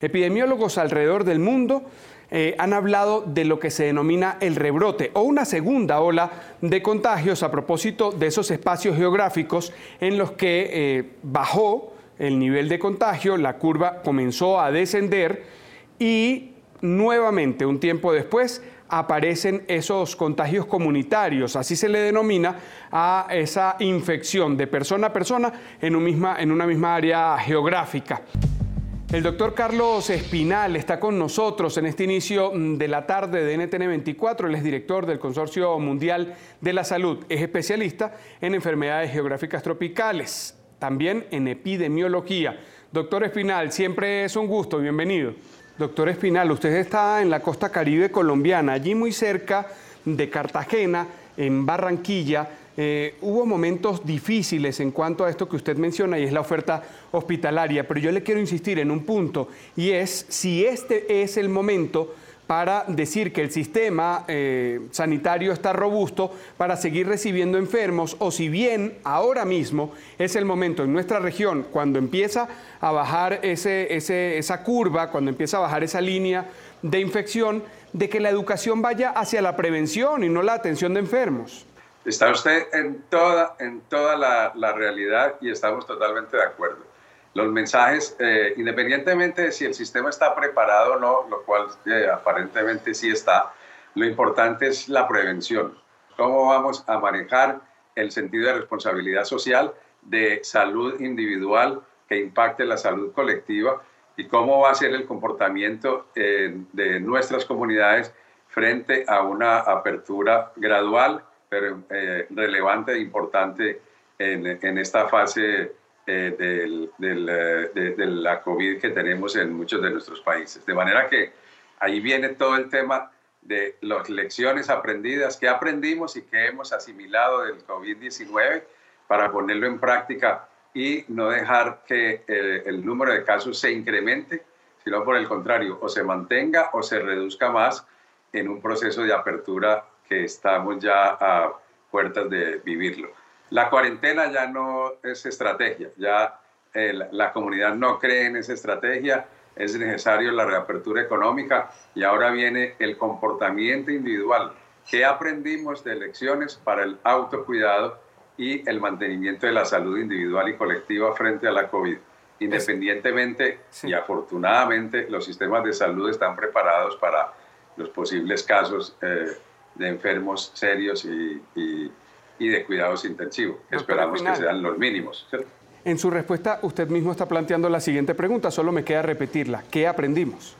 Epidemiólogos alrededor del mundo eh, han hablado de lo que se denomina el rebrote o una segunda ola de contagios a propósito de esos espacios geográficos en los que eh, bajó el nivel de contagio, la curva comenzó a descender y nuevamente un tiempo después aparecen esos contagios comunitarios, así se le denomina a esa infección de persona a persona en, misma, en una misma área geográfica. El doctor Carlos Espinal está con nosotros en este inicio mm, de la tarde de NTN 24. Él es director del Consorcio Mundial de la Salud. Es especialista en enfermedades geográficas tropicales, también en epidemiología. Doctor Espinal, siempre es un gusto. Bienvenido. Doctor Espinal, usted está en la costa caribe colombiana, allí muy cerca de Cartagena, en Barranquilla. Eh, hubo momentos difíciles en cuanto a esto que usted menciona y es la oferta hospitalaria, pero yo le quiero insistir en un punto y es si este es el momento para decir que el sistema eh, sanitario está robusto para seguir recibiendo enfermos o si bien ahora mismo es el momento en nuestra región cuando empieza a bajar ese, esa curva, cuando empieza a bajar esa línea de infección, de que la educación vaya hacia la prevención y no la atención de enfermos. Está usted en toda, en toda la, realidad y estamos totalmente de acuerdo. Los mensajes, eh, independientemente de si el sistema está preparado o no, lo cual eh, aparentemente sí está, lo importante es la prevención. ¿Cómo vamos a manejar el sentido de responsabilidad social, de salud individual que impacte la salud colectiva y cómo va a ser el comportamiento eh, de nuestras comunidades frente a una apertura gradual pero eh, relevante e importante en, en esta fase eh, del, eh, de, la COVID que tenemos en muchos de nuestros países. De manera que ahí viene todo el tema de las lecciones aprendidas, que aprendimos y que hemos asimilado del COVID-19 para ponerlo en práctica y no dejar que el, el número de casos se incremente, sino por el contrario, o se mantenga o se reduzca más en un proceso de apertura que estamos ya a puertas de vivirlo. La cuarentena ya no es estrategia, ya eh, la comunidad no cree en esa estrategia, es necesario la reapertura económica y ahora viene el comportamiento individual. ¿Qué aprendimos de lecciones para el autocuidado y el mantenimiento de la salud individual y colectiva frente a la COVID? Independientemente y afortunadamente los sistemas de salud están preparados para los posibles casos eh, de enfermos serios y, y, de cuidados intensivos. Esperamos que sean los mínimos. En su respuesta, usted mismo está planteando la siguiente pregunta, solo me queda repetirla. ¿Qué aprendimos?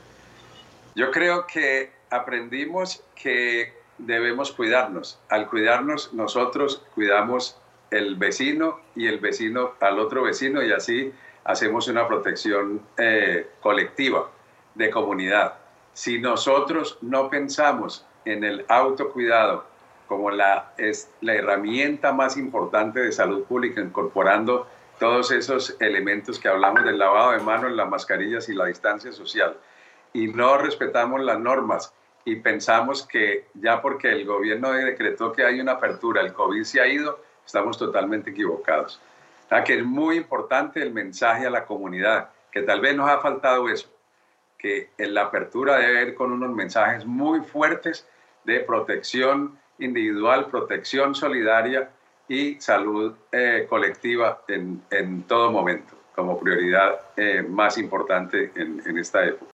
Yo creo que aprendimos que debemos cuidarnos. Al cuidarnos, nosotros cuidamos el vecino y el vecino al otro vecino y así hacemos una protección eh, colectiva, de comunidad. Si nosotros no pensamos en el autocuidado como la, es la herramienta más importante de salud pública, incorporando todos esos elementos que hablamos del lavado de manos, las mascarillas y la distancia social, y no respetamos las normas y pensamos que ya porque el gobierno decretó que hay una apertura, el COVID se ha ido, estamos totalmente equivocados. O que es muy importante el mensaje a la comunidad, que tal vez nos ha faltado eso, que en la apertura debe ir con unos mensajes muy fuertes de protección individual, protección solidaria y salud eh, colectiva en, en, todo momento, como prioridad eh, más importante en, en esta época.